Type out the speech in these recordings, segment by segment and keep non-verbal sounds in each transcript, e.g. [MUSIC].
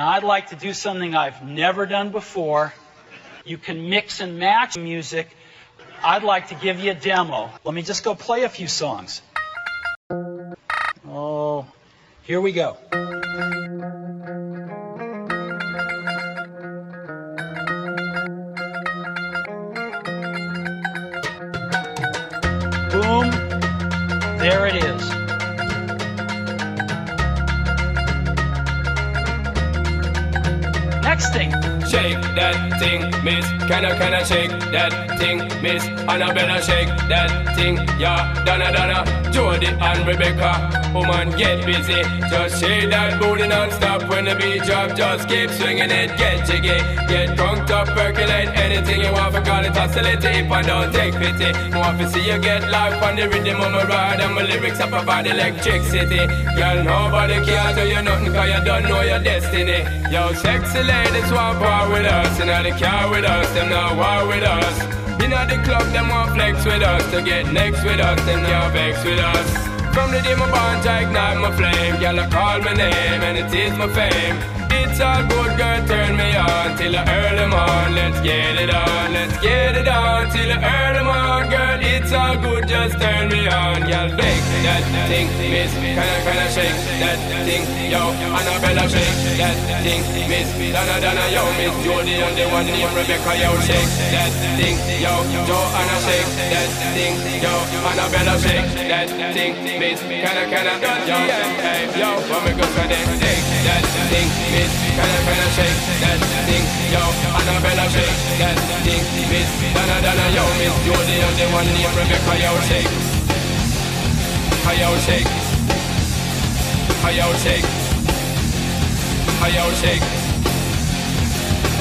Now I'd like to do something I've never done before. You can mix and match music. I'd like to give you a demo. Let me just go play a few songs. Oh, here we go. Shake that thing, miss. Can I, can I shake that thing, miss? Annabella, shake that thing, yeah. Donna, Donna, Jody and Rebecca. Woman, get busy. Just shake that booty non-stop when the beat drop. Just keep swinging it, get jiggy. Get drunk up, percolate anything you want. For call it oscillate if I don't take pity. Want to see you get life on the rhythm of my ride. And my lyrics up about electricity. Girl, nobody can do you nothing cause you don't know your destiny. Yo, sexy ladies want part with us. And they car with us, them not war with us. In the club, them want flex with us. To get next with us, them can't vex with us. From the day my bond, I ignite my flame. I call my name, and it is my fame. It's all good, girl, turn me on till the early morn. Let's get it on, let's get it on till the early morn, girl. It's all good, just turn me on, girl. Bake that thing, miss. Can I shake that thing, yo? Annabella, shake that thing, miss. Donna, Donna, yo, Miss Jody, and the one named Rebecca, yo, shake that thing, yo. Joanna, shake that thing, yo. Annabella, shake that thing, miss. Can I, yo, hey, yo, when we go for that, shake that thing, miss.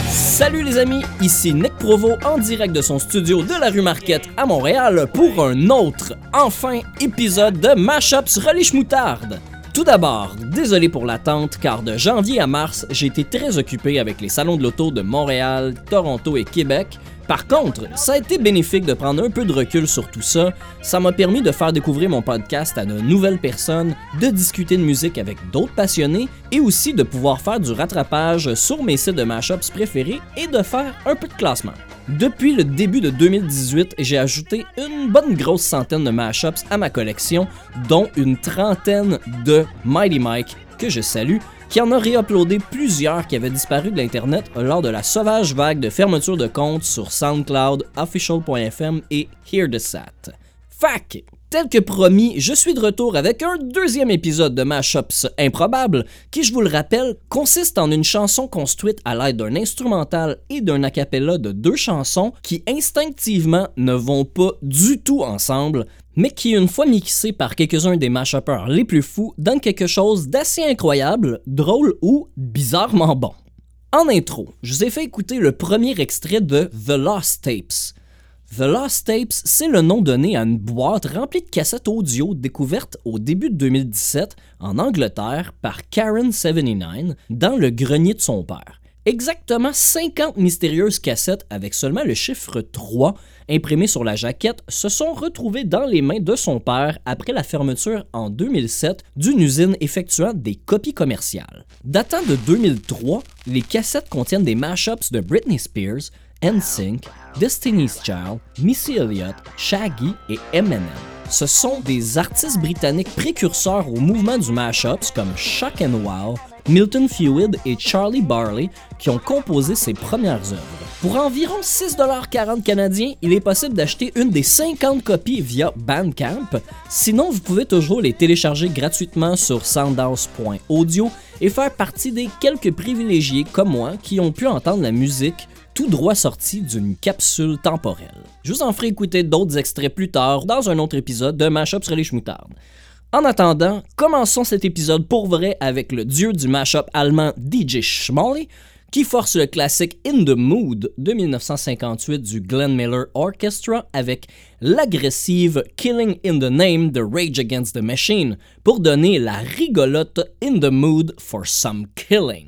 Salut les amis, ici Nick Provo en direct de son studio de la rue Marquette à Montréal pour un autre, enfin, épisode de Mashups Relish Moutarde. Tout d'abord, désolé pour l'attente car de janvier à mars, j'ai été très occupé avec les salons de l'auto de Montréal, Toronto et Québec. Par contre, ça a été bénéfique de prendre un peu de recul sur tout ça. Ça m'a permis de faire découvrir mon podcast à de nouvelles personnes, de discuter de musique avec d'autres passionnés et aussi de pouvoir faire du rattrapage sur mes sites de mashups préférés et de faire un peu de classement. Depuis le début de 2018, j'ai ajouté une bonne grosse centaine de mashups à ma collection, dont une trentaine de Mighty Mike que je salue, qui en a réuploadé plusieurs qui avaient disparu de l'Internet lors de la sauvage vague de fermeture de comptes sur SoundCloud, Official.fm et Hear the Sat. Fac! Tel que promis, je suis de retour avec un deuxième épisode de Mashups Improbables, qui, je vous le rappelle, consiste en une chanson construite à l'aide d'un instrumental et d'un acapella de deux chansons qui instinctivement ne vont pas du tout ensemble, mais qui, une fois mixées par quelques-uns des mashuppers les plus fous, donnent quelque chose d'assez incroyable, drôle ou bizarrement bon. En intro, je vous ai fait écouter le premier extrait de The Lost Tapes. The Lost Tapes, c'est le nom donné à une boîte remplie de cassettes audio découvertes au début de 2017 en Angleterre par Karen79 dans le grenier de son père. Exactement 50 mystérieuses cassettes avec seulement le chiffre 3 imprimé sur la jaquette se sont retrouvées dans les mains de son père après la fermeture en 2007 d'une usine effectuant des copies commerciales. Datant de 2003, les cassettes contiennent des mashups de Britney Spears, NSYNC, Destiny's Child, Missy Elliott, Shaggy et Eminem. Ce sont des artistes britanniques précurseurs au mouvement du mashups comme Shock and Wow, Milton Fluid et Charlie Barley qui ont composé ses premières œuvres. Pour environ 6,40$ canadiens, il est possible d'acheter une des 50 copies via Bandcamp. Sinon, vous pouvez toujours les télécharger gratuitement sur soundhouse.audio et faire partie des quelques privilégiés comme moi qui ont pu entendre la musique tout droit sorti d'une capsule temporelle. Je vous en ferai écouter d'autres extraits plus tard dans un autre épisode de Mashup sur les schmoutardes. En attendant, commençons cet épisode pour vrai avec le dieu du mashup allemand DJ Schmolly, qui force le classique In the Mood de 1958 du Glenn Miller Orchestra avec l'agressive Killing in the Name de Rage Against the Machine pour donner la rigolote In the Mood for Some Killing.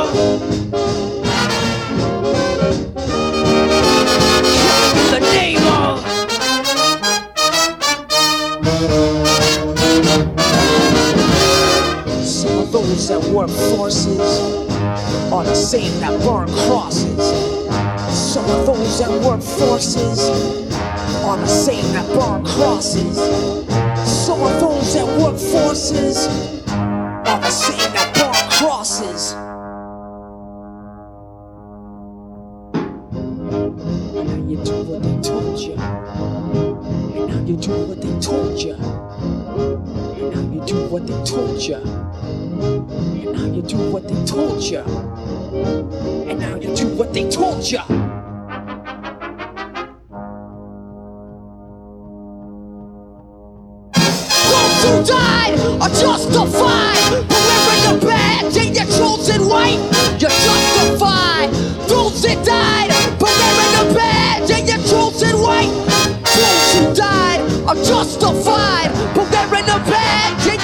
That work forces are the same that burn crosses. Some of those that work forces are the same that burn crosses. Some of those that work forces are the same that burn crosses. And now you do what they told you. And now you do what they told you. And now you do what they told you. And now you do what they told you. And now you do what they told you. Those who died are justified. Wearing the badge and your chosen white, you're justified. Those that died, wearing the badge and your chosen white. Those who died are justified. Wearing the badge and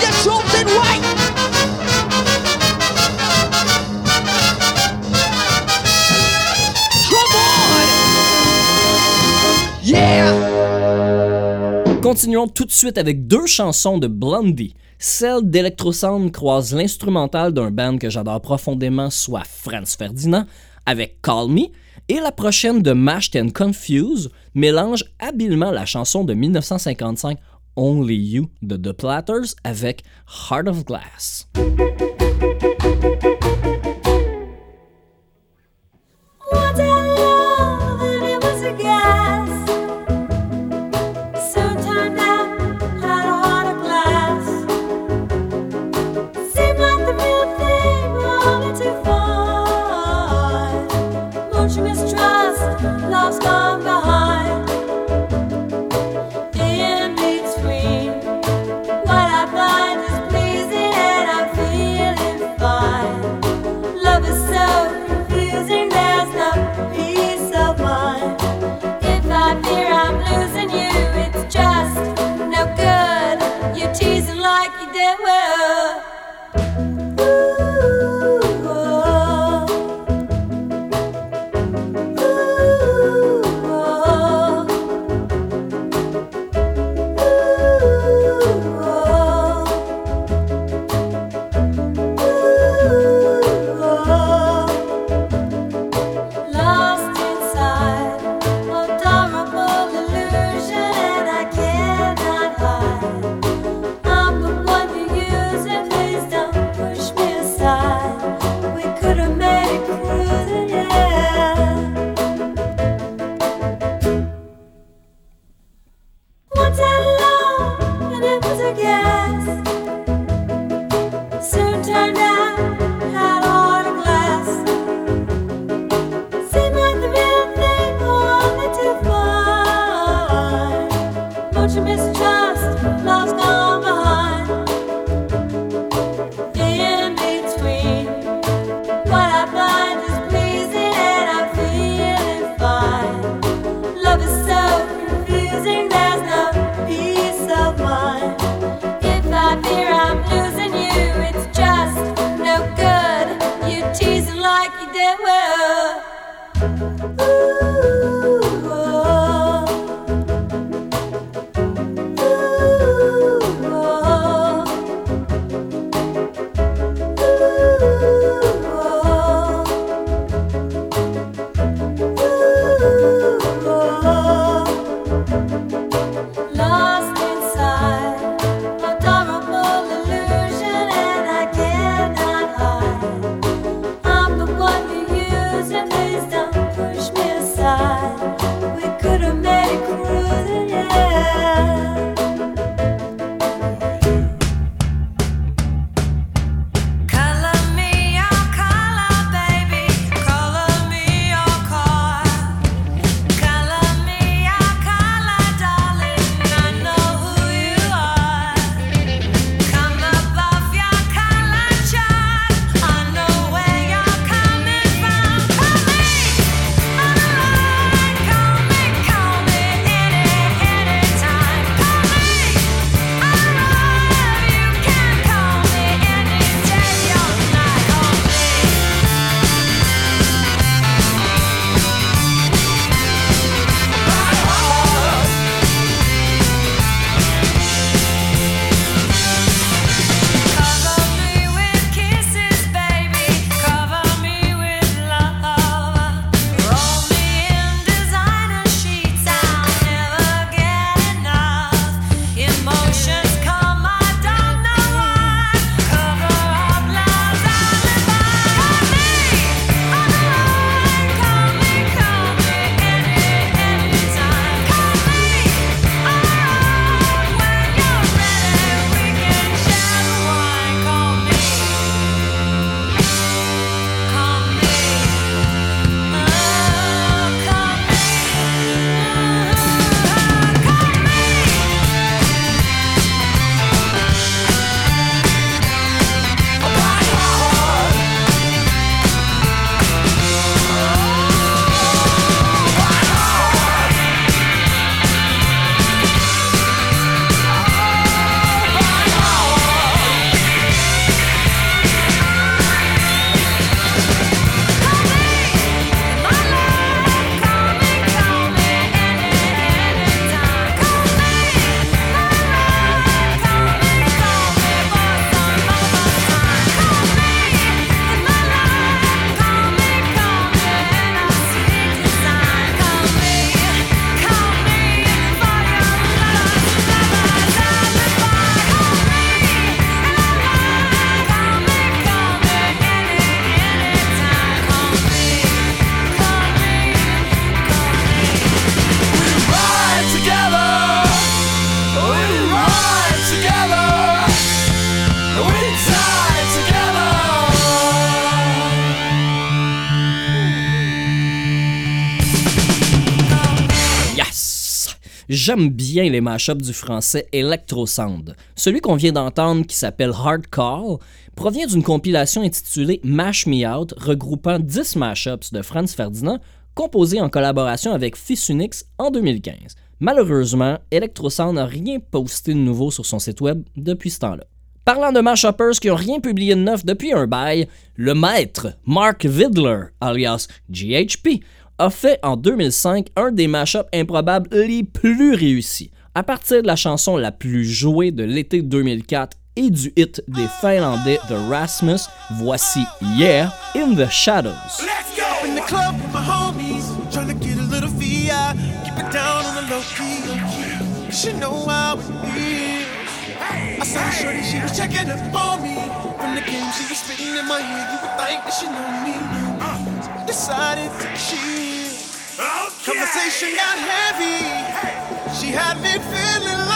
Continuons tout de suite avec deux chansons de Blondie. Celle d'Electrosound croise l'instrumental d'un band que j'adore profondément, soit Franz Ferdinand, avec Call Me, et la prochaine de Mashed and Confused mélange habilement la chanson de 1955 Only You de The Platters avec Heart of Glass. J'aime bien les mashups du français Electrosound. Celui qu'on vient d'entendre, qui s'appelle Hard Call, provient d'une compilation intitulée Mash Me Out, regroupant 10 mashups de Franz Ferdinand, composés en collaboration avec Fils Unix en 2015. Malheureusement, Electrosound n'a rien posté de nouveau sur son site web depuis ce temps-là. Parlant de mashuppers qui n'ont rien publié de neuf depuis un bail, le maître Mark Vidler, alias GHP, a fait en 2005 un des mashups improbables les plus réussis. À partir de la chanson la plus jouée de l'été 2004 et du hit des Finlandais de Rasmus, voici Yeah in the Shadows. The the the chill. Conversation got heavy. She had me feeling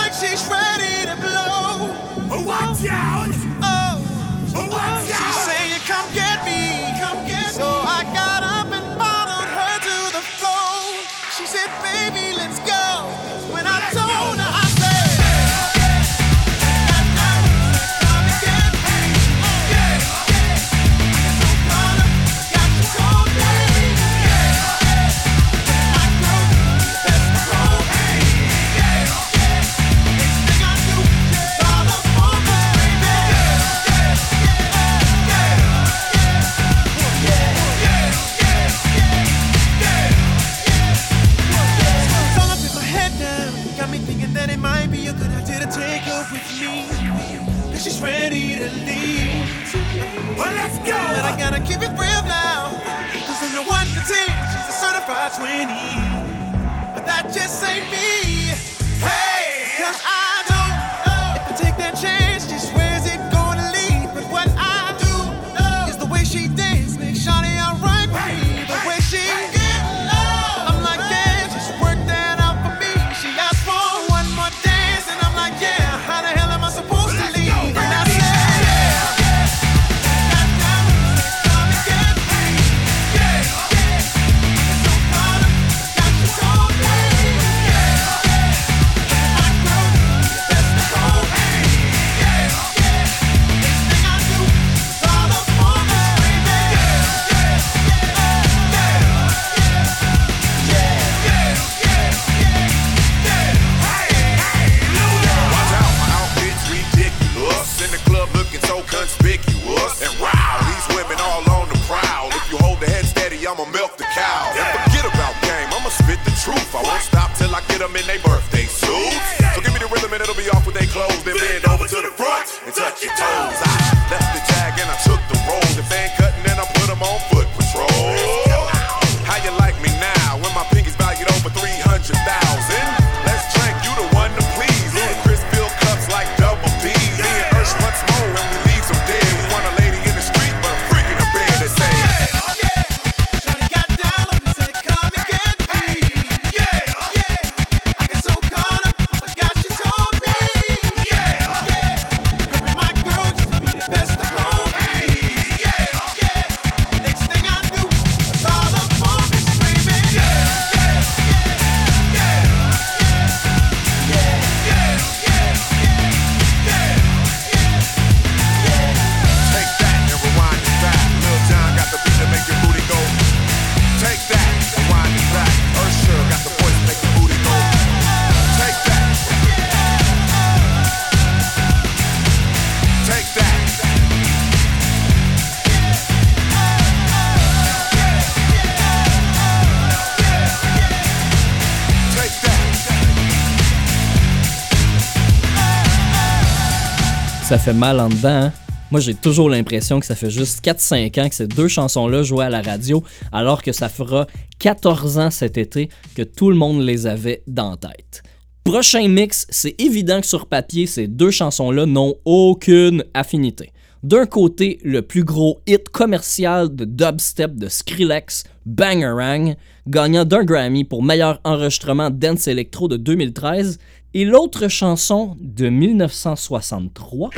Ça fait mal en dedans, hein? Moi, j'ai toujours l'impression que ça fait juste 4-5 ans que ces deux chansons-là jouaient à la radio, alors que ça fera 14 ans cet été que tout le monde les avait dans tête. Prochain mix, c'est évident que sur papier, ces deux chansons-là n'ont aucune affinité. D'un côté, le plus gros hit commercial de dubstep de Skrillex, Bangarang, gagnant d'un Grammy pour meilleur enregistrement dance electro de 2013, Et l'autre chanson de 1963,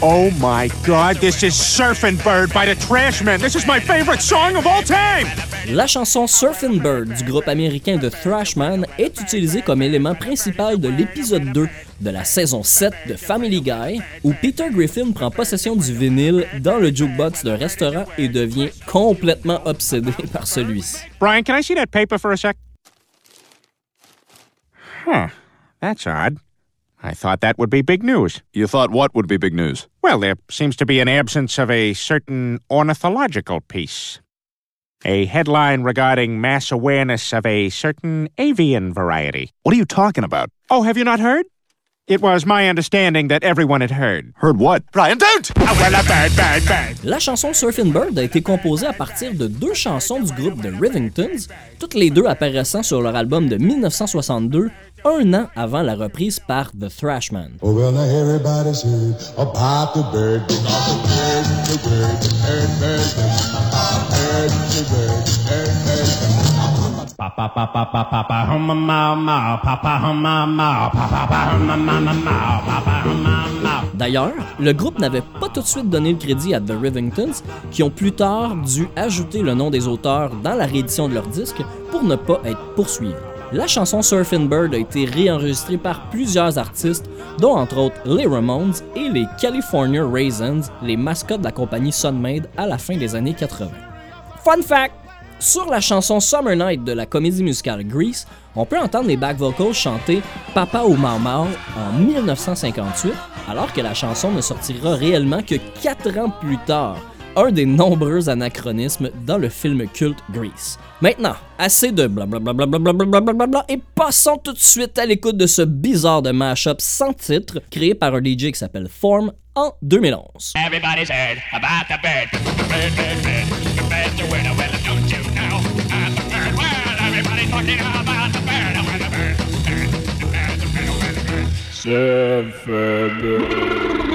Oh my god, this is Surfing Bird by the Trashmen. This is my favorite song of all time! la chanson Surfing Bird du groupe américain de Thrashman est utilisée comme élément principal de l'épisode 2 de la saison 7 de Family Guy, où Peter Griffin prend possession du vinyle dans le jukebox d'un restaurant et devient complètement obsédé [LAUGHS] par celui-ci. Brian, can I see that paper for a sec? Huh. That's odd. I thought that would be big news. You thought what would be big news? Well, there seems to be an absence of a certain ornithological piece. A headline regarding mass awareness of a certain avian variety. What are you talking about? Oh, have you not heard? It was my understanding that everyone had heard. Heard what? Brian, don't! Oh. La chanson Surfing Bird a été composée à partir de deux chansons du groupe The Rivingtons, toutes les deux apparaissant sur leur album de 1962, un an avant la reprise par The Thrashman. Oh. D'ailleurs, le groupe n'avait pas tout de suite donné le crédit à The Rivingtons, qui ont plus tard dû ajouter le nom des auteurs dans la réédition de leur disque pour ne pas être poursuivis. La chanson Surfing Bird a été réenregistrée par plusieurs artistes, dont entre autres les Ramones et les California Raisins, les mascottes de la compagnie Sunmade à la fin des années 80. Fun fact! Sur la chanson Summer Night de la comédie musicale Grease, on peut entendre les back vocals chanter Papa ou Mau en 1958, alors que la chanson ne sortira réellement que 4 ans plus tard, un des nombreux anachronismes dans le film culte Grease. Maintenant, assez de blablabla et passons tout de suite à l'écoute de ce bizarre de mashup sans titre créé par un DJ qui s'appelle Form en 2011. Everybody's heard about the bird. Bird, bird, bird. The bird's a winner. Well, don't you know? About the bird. Well, everybody's talking about the bird. Well, the bird. Bird. The bird's a winner. Well, the bird. Surfer bird.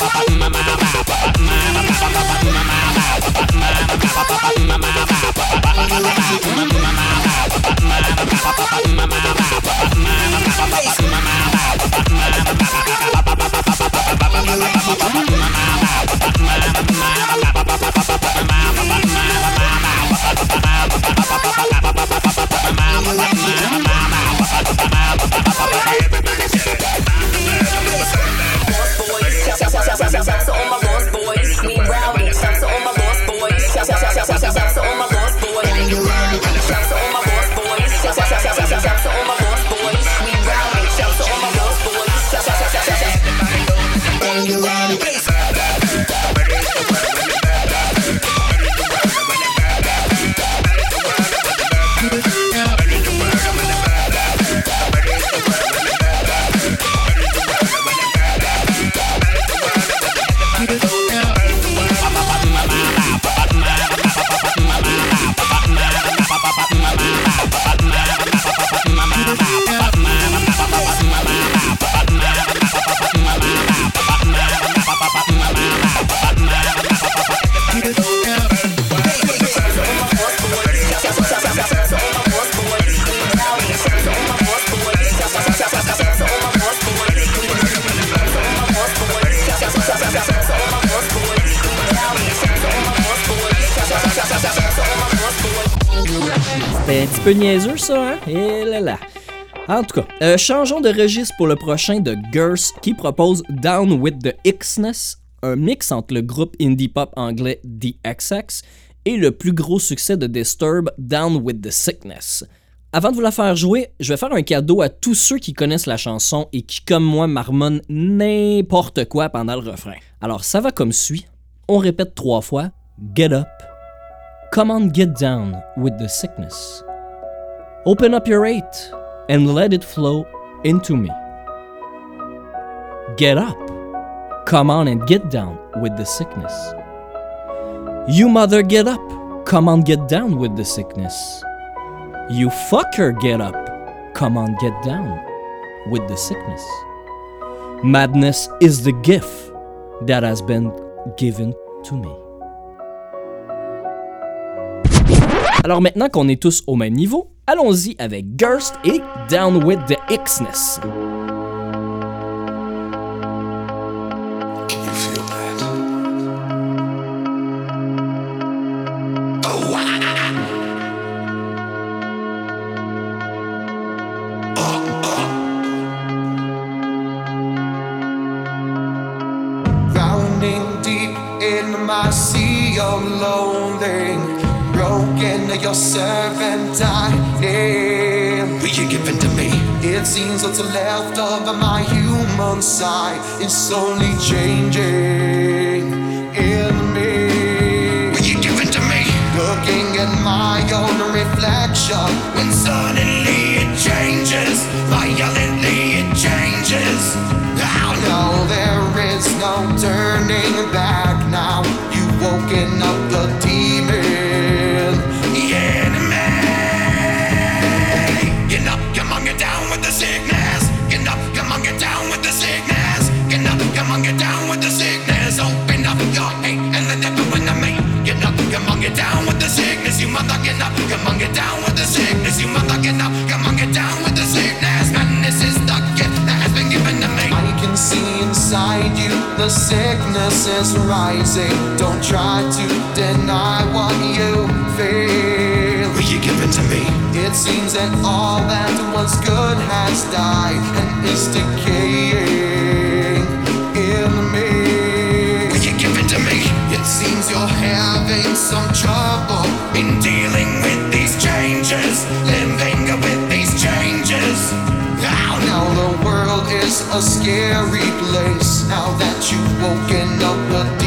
Mama, mama, mama. En tout cas, euh, changeons de registre pour le prochain de Gers qui propose Down with the Xness, un mix entre le groupe indie pop anglais The XX et le plus gros succès de Disturb, Down with the Sickness. Avant de vous la faire jouer, je vais faire un cadeau à tous ceux qui connaissent la chanson et qui, comme moi, marmonnent n'importe quoi pendant le refrain. Alors, ça va comme suit. On répète trois fois Get up. Come on, get down with the sickness. Open up your hate and let it flow into me. Get up. Come on and get down with the sickness. You mother, get up. Come on, get down with the sickness. You fucker, get up. Come on, get down with the sickness. Madness is the gift that has been given to me. Alors maintenant qu'on est tous au même niveau, allons-y avec Gerst et Down with the Xness. Left of my human side. Is slowly changing rising. Don't try to deny what you feel. Will you give it to me? It seems that all that was good has died and is decaying in me. Will you give it to me? It seems you're having some trouble in dealing with these changes, living with these changes. Now, now the world is a scary place. Now that you've woken up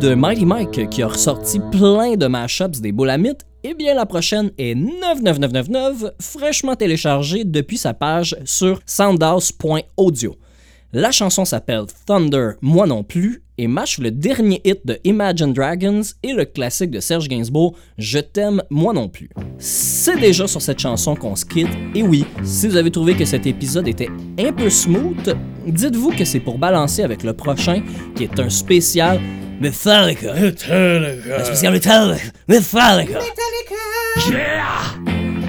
de Mighty Mike qui a ressorti plein de mashups des Boulamites. Eh bien, la prochaine est 99999, fraîchement téléchargée depuis sa page sur soundhouse.audio. La chanson s'appelle Thunder, moi non plus, et match le dernier hit de Imagine Dragons et le classique de Serge Gainsbourg, Je t'aime, moi non plus. C'est déjà sur cette chanson qu'on se quitte, et oui, si vous avez trouvé que cet épisode était un peu smooth, dites-vous que c'est pour balancer avec le prochain, qui est un spécial Metallica. Un spécial Metallica. Metallica.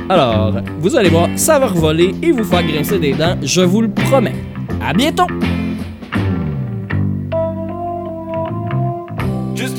Alors, vous allez voir, ça va revoler et vous faire grincer des dents, je vous le promets. À bientôt! Just